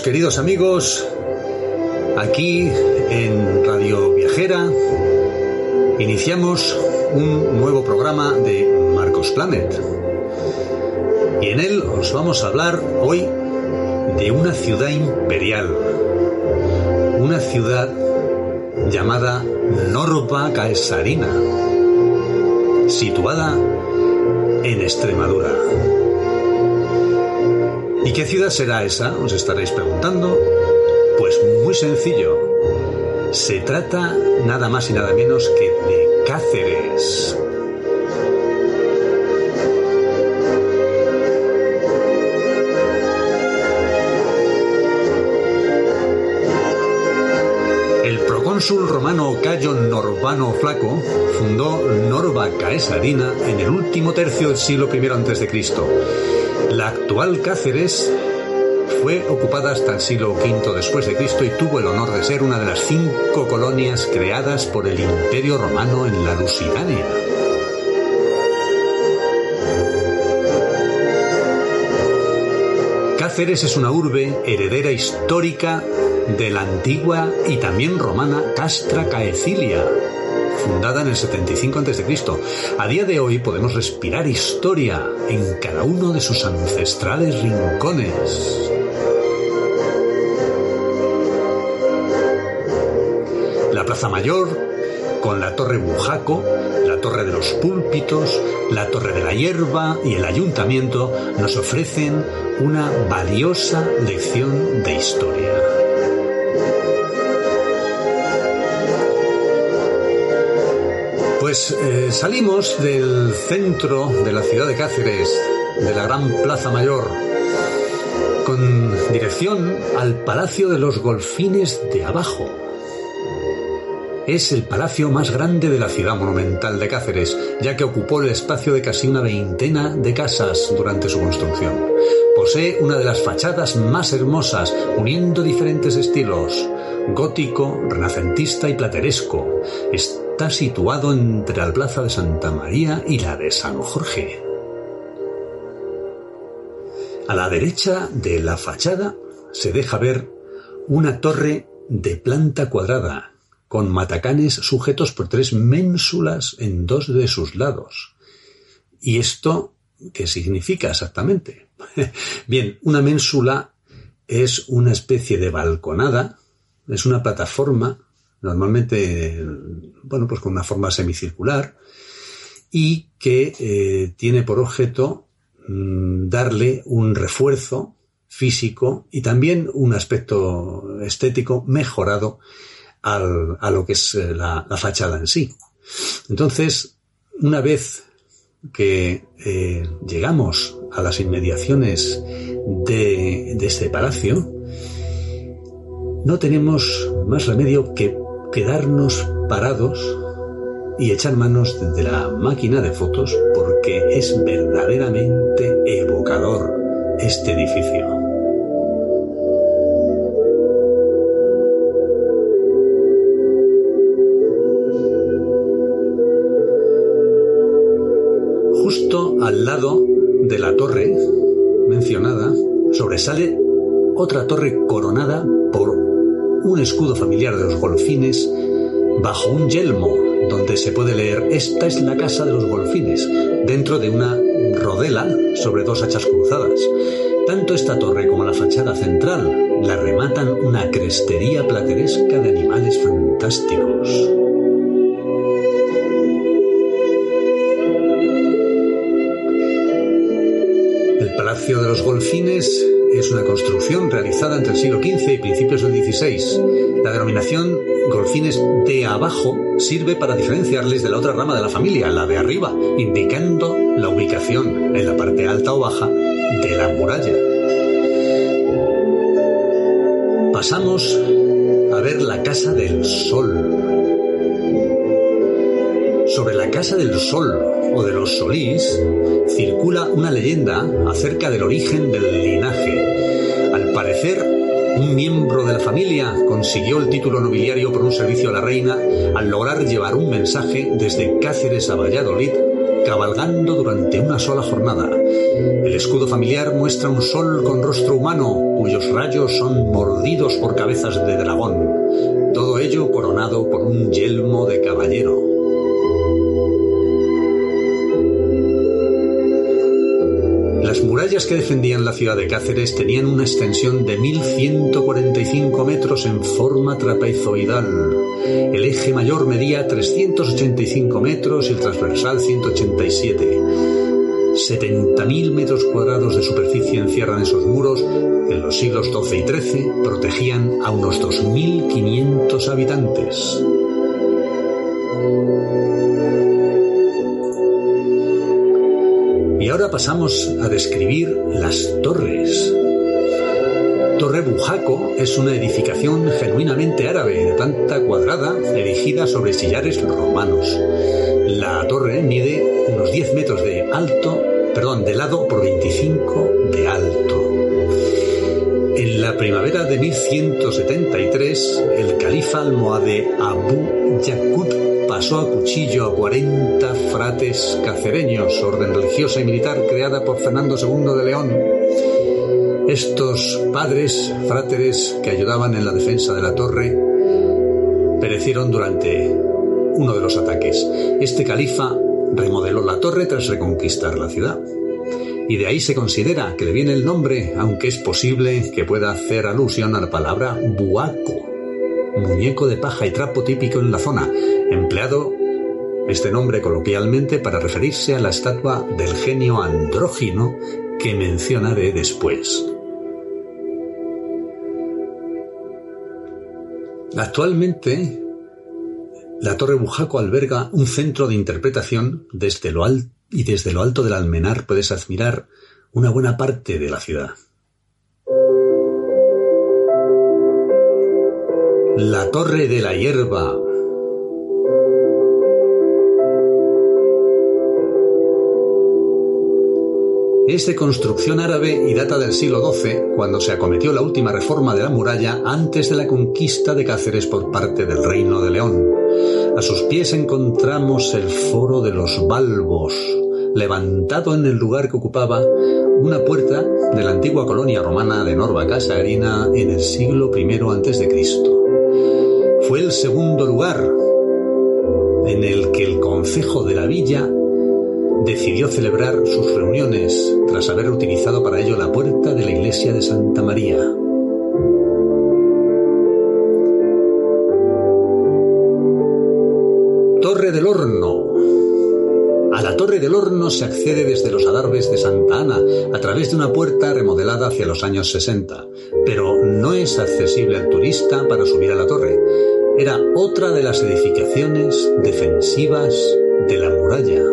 queridos amigos. Aquí en Radio Viajera iniciamos un nuevo programa de Marcos Planet. Y en él os vamos a hablar hoy de una ciudad imperial. Una ciudad llamada Norba Caesarina, situada en Extremadura. ¿Y qué ciudad será esa? Os estaréis preguntando. Pues muy sencillo. Se trata nada más y nada menos que de Cáceres. El procónsul romano Cayo Norbano Flaco fundó Norba Caesarina en el último tercio del siglo I a.C. La actual Cáceres fue ocupada hasta el siglo V después de Cristo y tuvo el honor de ser una de las cinco colonias creadas por el Imperio Romano en la Lusitania. Cáceres es una urbe heredera histórica de la antigua y también romana Castra Caecilia, fundada en el 75 a.C. A día de hoy podemos respirar historia en cada uno de sus ancestrales rincones. La Plaza Mayor, con la Torre Bujaco, la Torre de los Púlpitos, la Torre de la Hierba y el Ayuntamiento nos ofrecen una valiosa lección de historia. Pues eh, salimos del centro de la ciudad de Cáceres, de la Gran Plaza Mayor, con dirección al Palacio de los Golfines de Abajo. Es el palacio más grande de la ciudad monumental de Cáceres, ya que ocupó el espacio de casi una veintena de casas durante su construcción. Posee una de las fachadas más hermosas, uniendo diferentes estilos, gótico, renacentista y plateresco. Está situado entre la Plaza de Santa María y la de San Jorge. A la derecha de la fachada se deja ver una torre de planta cuadrada, con matacanes sujetos por tres ménsulas en dos de sus lados. ¿Y esto qué significa exactamente? Bien, una ménsula es una especie de balconada, es una plataforma, normalmente, bueno, pues con una forma semicircular, y que eh, tiene por objeto mm, darle un refuerzo físico y también un aspecto estético mejorado al, a lo que es eh, la, la, fachada en sí. Entonces, una vez que eh, llegamos a las inmediaciones de, de este palacio, no tenemos más remedio que quedarnos parados y echar manos de la máquina de fotos porque es verdaderamente evocador este edificio. Justo al lado de la torre mencionada sobresale otra torre coronada un escudo familiar de los golfines bajo un yelmo donde se puede leer Esta es la casa de los golfines, dentro de una rodela sobre dos hachas cruzadas. Tanto esta torre como la fachada central la rematan una crestería plateresca de animales fantásticos. El Palacio de los Golfines es una construcción realizada entre el siglo XV y principios del XVI. La denominación golfines de abajo sirve para diferenciarles de la otra rama de la familia, la de arriba, indicando la ubicación en la parte alta o baja de la muralla. Pasamos a ver la Casa del Sol. Sobre la Casa del Sol o de los Solís circula una leyenda acerca del origen del linaje. Al parecer, un miembro de la familia consiguió el título nobiliario por un servicio a la reina al lograr llevar un mensaje desde Cáceres a Valladolid cabalgando durante una sola jornada. El escudo familiar muestra un sol con rostro humano, cuyos rayos son mordidos por cabezas de dragón. Todo ello coronado por un yelmo de caballero. Murallas que defendían la ciudad de Cáceres tenían una extensión de 1.145 metros en forma trapezoidal. El eje mayor medía 385 metros y el transversal 187. 70.000 metros cuadrados de superficie encierran esos muros que en los siglos XII y XIII protegían a unos 2.500 habitantes. Pasamos a describir las torres. Torre Bujaco es una edificación genuinamente árabe de planta cuadrada erigida sobre sillares romanos. La torre mide unos 10 metros de alto, perdón, de lado por 25 de alto. En la primavera de 1173, el califa almohade Abu Yaqub pasó a cuchillo a 40 frates cacereños, orden religiosa y militar creada por Fernando II de León. Estos padres, fráteres que ayudaban en la defensa de la torre, perecieron durante uno de los ataques. Este califa remodeló la torre tras reconquistar la ciudad. Y de ahí se considera que le viene el nombre, aunque es posible que pueda hacer alusión a la palabra buaco, muñeco de paja y trapo típico en la zona, empleado este nombre coloquialmente para referirse a la estatua del genio andrógino que mencionaré después. Actualmente, la Torre Bujaco alberga un centro de interpretación desde lo alto y desde lo alto del almenar puedes admirar una buena parte de la ciudad. La Torre de la Hierba Es de construcción árabe y data del siglo XII, cuando se acometió la última reforma de la muralla antes de la conquista de Cáceres por parte del Reino de León. A sus pies encontramos el Foro de los Balbos, levantado en el lugar que ocupaba una puerta de la antigua colonia romana de Norva Casagrina en el siglo I a.C. Fue el segundo lugar en el que el concejo de la villa decidió celebrar sus reuniones tras haber utilizado para ello la puerta de la iglesia de Santa María. Torre del Horno. A la Torre del Horno se accede desde los adarves de Santa Ana a través de una puerta remodelada hacia los años 60, pero no es accesible al turista para subir a la torre. Era otra de las edificaciones defensivas de la muralla.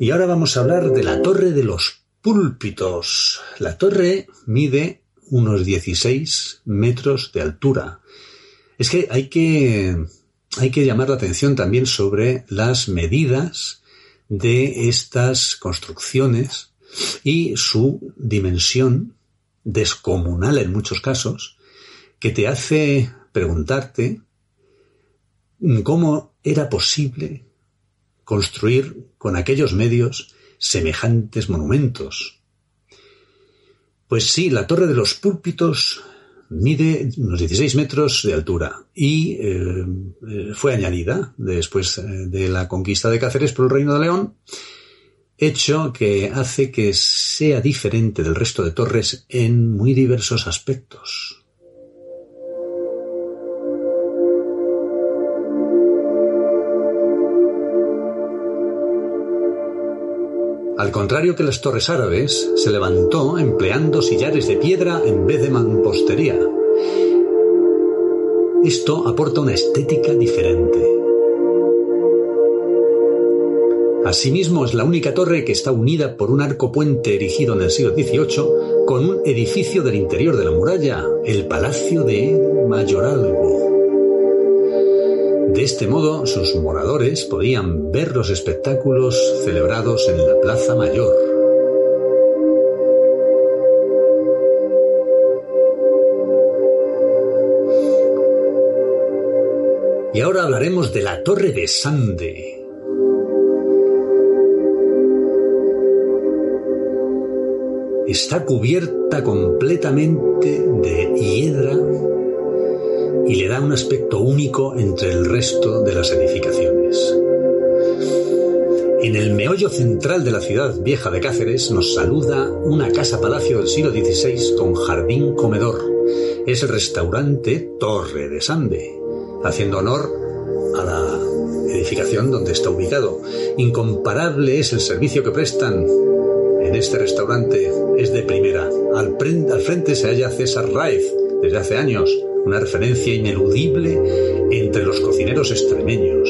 Y ahora vamos a hablar de la torre de los púlpitos. La torre mide unos 16 metros de altura. Es que hay que, hay que llamar la atención también sobre las medidas de estas construcciones y su dimensión descomunal en muchos casos, que te hace preguntarte cómo era posible construir con aquellos medios semejantes monumentos. Pues sí, la Torre de los Púlpitos mide unos 16 metros de altura y eh, eh, fue añadida después eh, de la conquista de Cáceres por el Reino de León, hecho que hace que sea diferente del resto de torres en muy diversos aspectos. Al contrario que las torres árabes, se levantó empleando sillares de piedra en vez de mampostería. Esto aporta una estética diferente. Asimismo, es la única torre que está unida por un arco puente erigido en el siglo XVIII con un edificio del interior de la muralla, el Palacio de Mayoralgo. De este modo, sus moradores podían ver los espectáculos celebrados en la Plaza Mayor. Y ahora hablaremos de la Torre de Sande. Está cubierta completamente de hiedra y le da un aspecto único entre el resto de las edificaciones. En el meollo central de la ciudad vieja de Cáceres nos saluda una casa-palacio del siglo XVI con jardín comedor. Es el restaurante Torre de Sande, haciendo honor a la edificación donde está ubicado. Incomparable es el servicio que prestan en este restaurante, es de primera. Al, frente se halla César Raez, desde hace años, una referencia ineludible entre los cocineros extremeños.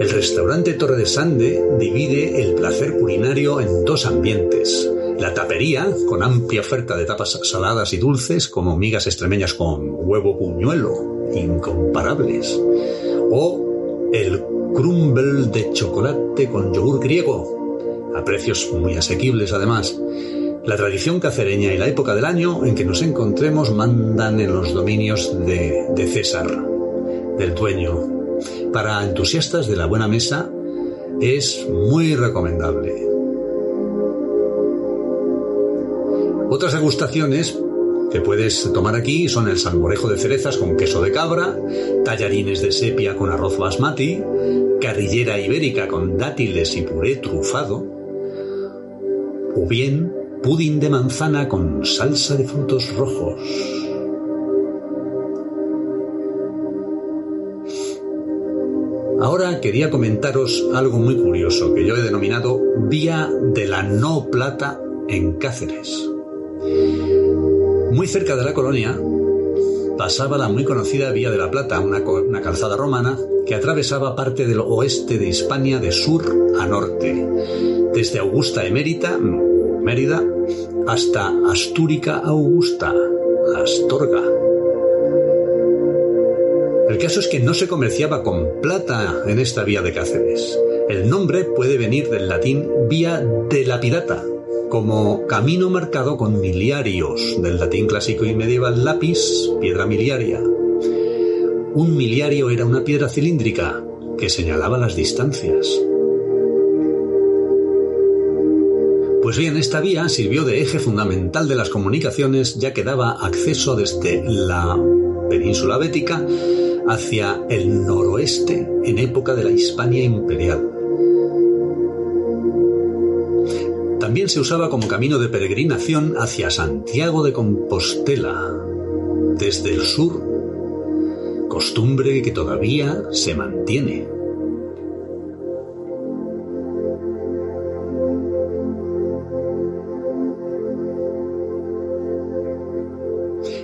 El restaurante Torre de Sande divide el placer culinario en dos ambientes. La tapería, con amplia oferta de tapas saladas y dulces, como migas extremeñas con huevo puñuelo, incomparables. O el crumble de chocolate con yogur griego, a precios muy asequibles además. La tradición cacereña y la época del año en que nos encontremos mandan en los dominios de, César, del dueño. Para entusiastas de la buena mesa es muy recomendable. Otras degustaciones que puedes tomar aquí son el salmorejo de cerezas con queso de cabra, tallarines de sepia con arroz basmati, carrillera ibérica con dátiles y puré trufado, o bien Pudín de manzana con salsa de frutos rojos. Ahora quería comentaros algo muy curioso que yo he denominado Vía de la No Plata en Cáceres. Muy cerca de la colonia pasaba la muy conocida Vía de la Plata, una, una, calzada romana que atravesaba parte del oeste de Hispania de sur a norte, desde Augusta Emérita, Mérida hasta Astúrica Augusta, Astorga. El caso es que no se comerciaba con plata en esta vía de Cáceres. El nombre puede venir del latín vía de la pirata, como camino marcado con miliarios, del latín clásico y medieval lápiz, piedra miliaria. Un miliario era una piedra cilíndrica que señalaba las distancias. Pues bien, esta vía sirvió de eje fundamental de las comunicaciones ya que daba acceso desde la península bética hacia el noroeste en época de la Hispania imperial. También se usaba como camino de peregrinación hacia Santiago de Compostela, desde el sur, costumbre que todavía se mantiene.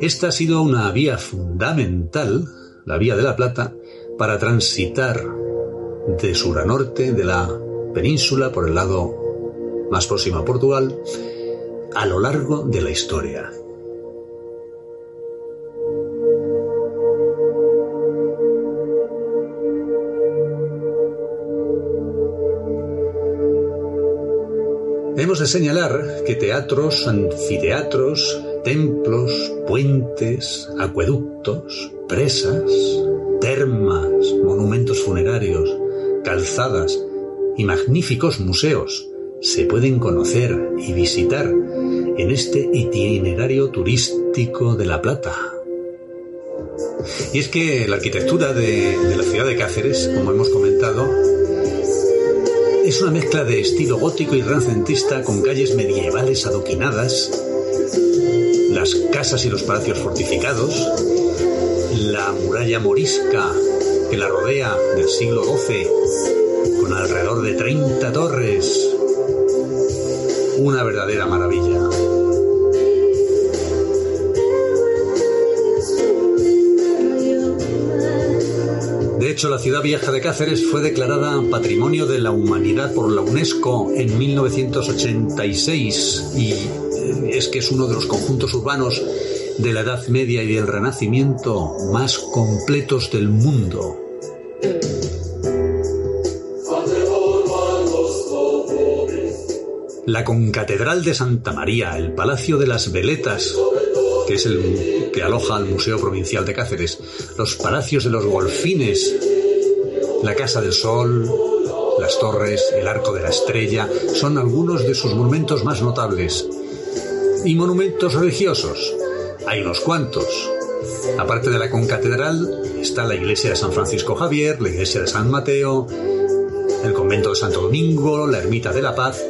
Esta ha sido una vía fundamental, la vía de la Plata, para transitar de sur a norte de la península por el lado más próximo a Portugal a lo largo de la historia. Hemos de señalar que teatros, anfiteatros, templos, puentes, acueductos, presas, termas, monumentos funerarios, calzadas y magníficos museos se pueden conocer y visitar en este itinerario turístico de La Plata. Y es que la arquitectura de, la ciudad de Cáceres, como hemos comentado, es una mezcla de estilo gótico y renacentista con calles medievales adoquinadas las casas y los palacios fortificados, la muralla morisca que la rodea del siglo XII, con alrededor de 30 torres, una verdadera maravilla. De hecho, la ciudad vieja de Cáceres fue declarada Patrimonio de la Humanidad por la UNESCO en 1986 y es que es uno de los conjuntos urbanos de la Edad Media y del Renacimiento más completos del mundo. La concatedral de Santa María, el Palacio de las Veletas, que es el que aloja al Museo Provincial de Cáceres, los palacios de los Golfines, la Casa del Sol, las torres, el Arco de la Estrella, son algunos de sus monumentos más notables. Y monumentos religiosos, hay unos cuantos. Aparte de la concatedral, está la iglesia de San Francisco Javier, la iglesia de San Mateo, el convento de Santo Domingo, la ermita de la Paz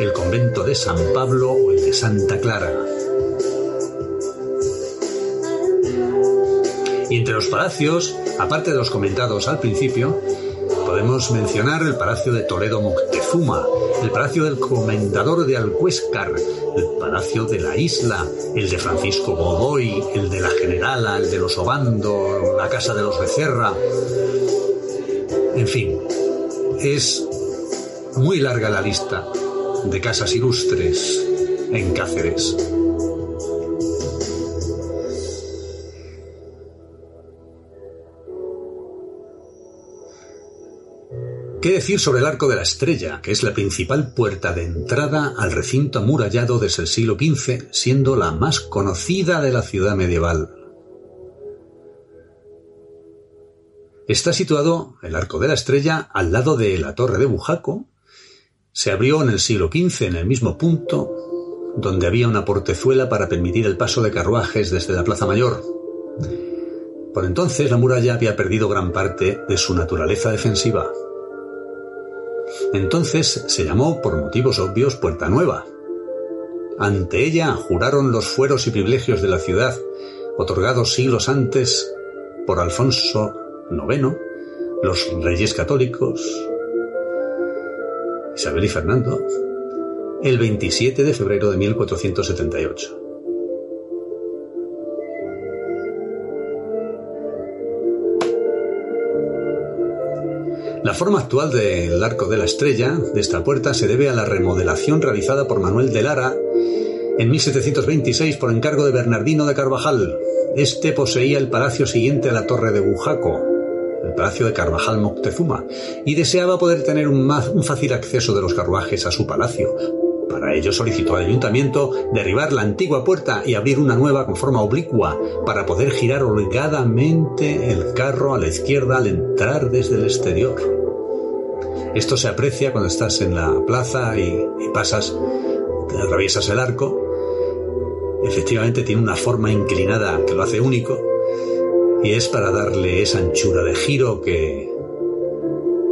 el convento de San Pablo o el de Santa Clara. Y entre los palacios, aparte de los comentados al principio, podemos mencionar el Palacio de Toledo Moctezuma, el Palacio del Comendador de Alcuéscar, el Palacio de la Isla, el de Francisco Godoy, el de la Generala, el de los Obando, la Casa de los Becerra. En fin, es muy larga la lista de casas ilustres en Cáceres. ¿Qué decir sobre el Arco de la Estrella, que es la principal puerta de entrada al recinto amurallado desde el siglo XV, siendo la más conocida de la ciudad medieval? Está situado el Arco de la Estrella al lado de la Torre de Bujaco, se abrió en el siglo XV en el mismo punto donde había una portezuela para permitir el paso de carruajes desde la Plaza Mayor. Por entonces la muralla había perdido gran parte de su naturaleza defensiva. Entonces se llamó, por motivos obvios, Puerta Nueva. Ante ella juraron los fueros y privilegios de la ciudad, otorgados siglos antes por Alfonso IX, los reyes católicos, Isabel y Fernando, el 27 de febrero de 1478. La forma actual del arco de la estrella de esta puerta se debe a la remodelación realizada por Manuel de Lara en 1726 por encargo de Bernardino de Carvajal. Este poseía el palacio siguiente a la torre de Bujaco, el palacio de Carvajal Moctezuma, y deseaba poder tener un, un fácil acceso de los carruajes a su palacio. Para ello solicitó al ayuntamiento derribar la antigua puerta y abrir una nueva con forma oblicua para poder girar holgadamente el carro a la izquierda al entrar desde el exterior. Esto se aprecia cuando estás en la plaza y, pasas, atraviesas el arco. Efectivamente tiene una forma inclinada que lo hace único y es para darle esa anchura de giro que,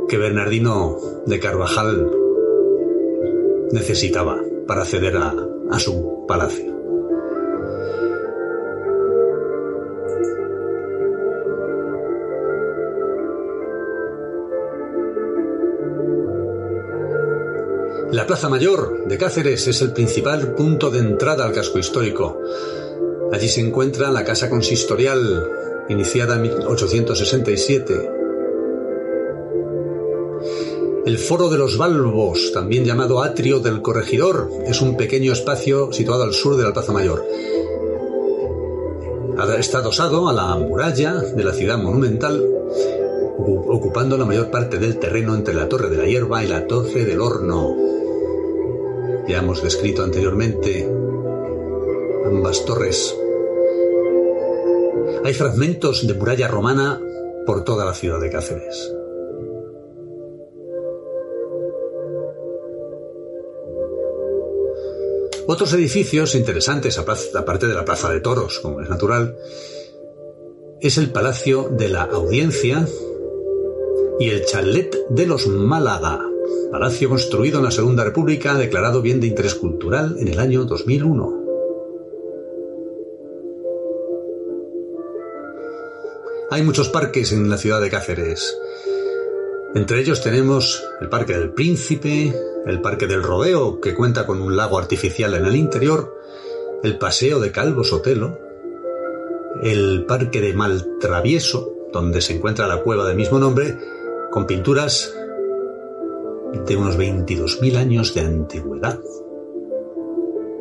que Bernardino de Carvajal necesitaba para acceder a, su palacio. La Plaza Mayor de Cáceres es el principal punto de entrada al casco histórico. Allí se encuentra la casa consistorial iniciada en 1867. El Foro de los Balbos, también llamado Atrio del Corregidor, es un pequeño espacio situado al sur de la Plaza Mayor. Está adosado a la muralla de la ciudad monumental, ocupando la mayor parte del terreno entre la Torre de la Hierba y la Torre del Horno. Ya hemos descrito anteriormente ambas torres hay fragmentos de muralla romana por toda la ciudad de Cáceres. Otros edificios interesantes, aparte de la Plaza de Toros, como es natural, es el Palacio de la Audiencia y el Chalet de los Málaga, palacio construido en la Segunda República, declarado bien de interés cultural en el año 2001. Hay muchos parques en la ciudad de Cáceres. Entre ellos tenemos el Parque del Príncipe, el Parque del Rodeo, que cuenta con un lago artificial en el interior, el Paseo de Calvo Sotelo, el Parque de Maltravieso, donde se encuentra la cueva del mismo nombre, con pinturas de unos 22.000 años de antigüedad.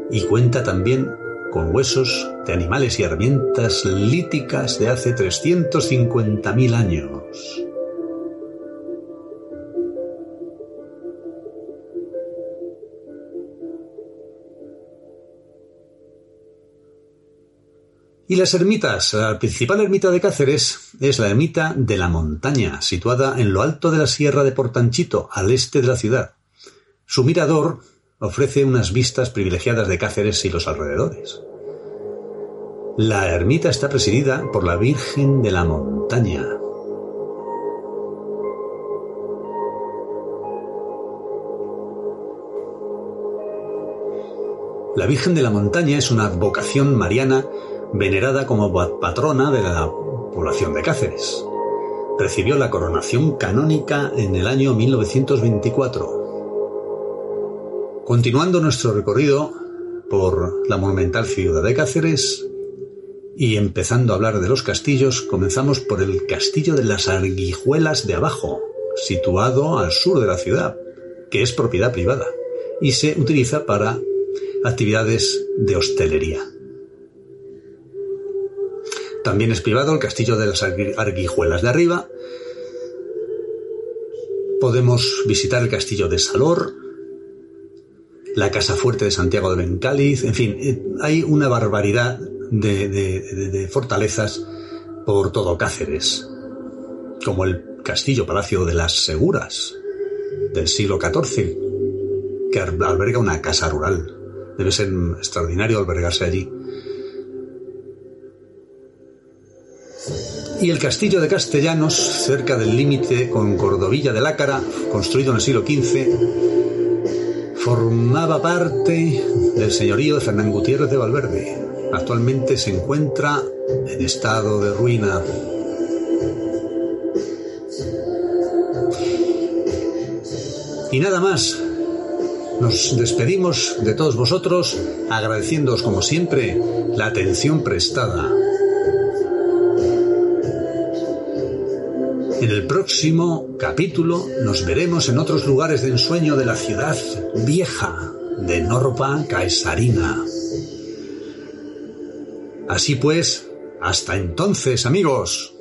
Y cuenta también con huesos de animales y herramientas líticas de hace 350.000 años. Y las ermitas. La principal ermita de Cáceres es la ermita de la montaña, situada en lo alto de la sierra de Portanchito, al este de la ciudad. Su mirador ofrece unas vistas privilegiadas de Cáceres y los alrededores. La ermita está presidida por la Virgen de la Montaña. La Virgen de la Montaña es una advocación mariana venerada como patrona de la población de Cáceres. Recibió la coronación canónica en el año 1924. Continuando nuestro recorrido por la monumental ciudad de Cáceres y empezando a hablar de los castillos, comenzamos por el castillo de las Arguijuelas de Abajo, situado al sur de la ciudad, que es propiedad privada y se utiliza para actividades de hostelería. También es privado el castillo de las Arguijuelas de Arriba. Podemos visitar el castillo de Salor, la Casa Fuerte de Santiago de Bencáliz, en fin, eh, hay una barbaridad de, fortalezas por todo Cáceres, como el castillo Palacio de las Seguras del siglo XIV, que alberga una casa rural. Debe ser extraordinario albergarse allí. Y el castillo de Castellanos, cerca del límite con Cordovilla de Lácara, construido en el siglo XV, formaba parte del señorío de Fernán Gutiérrez de Valverde. Actualmente se encuentra en estado de ruina. Y nada más. Nos despedimos de todos vosotros agradeciéndoos como siempre la atención prestada. En el próximo capítulo nos veremos en otros lugares de ensueño de la ciudad vieja de Norpa Caesarina. Así pues, hasta entonces, amigos.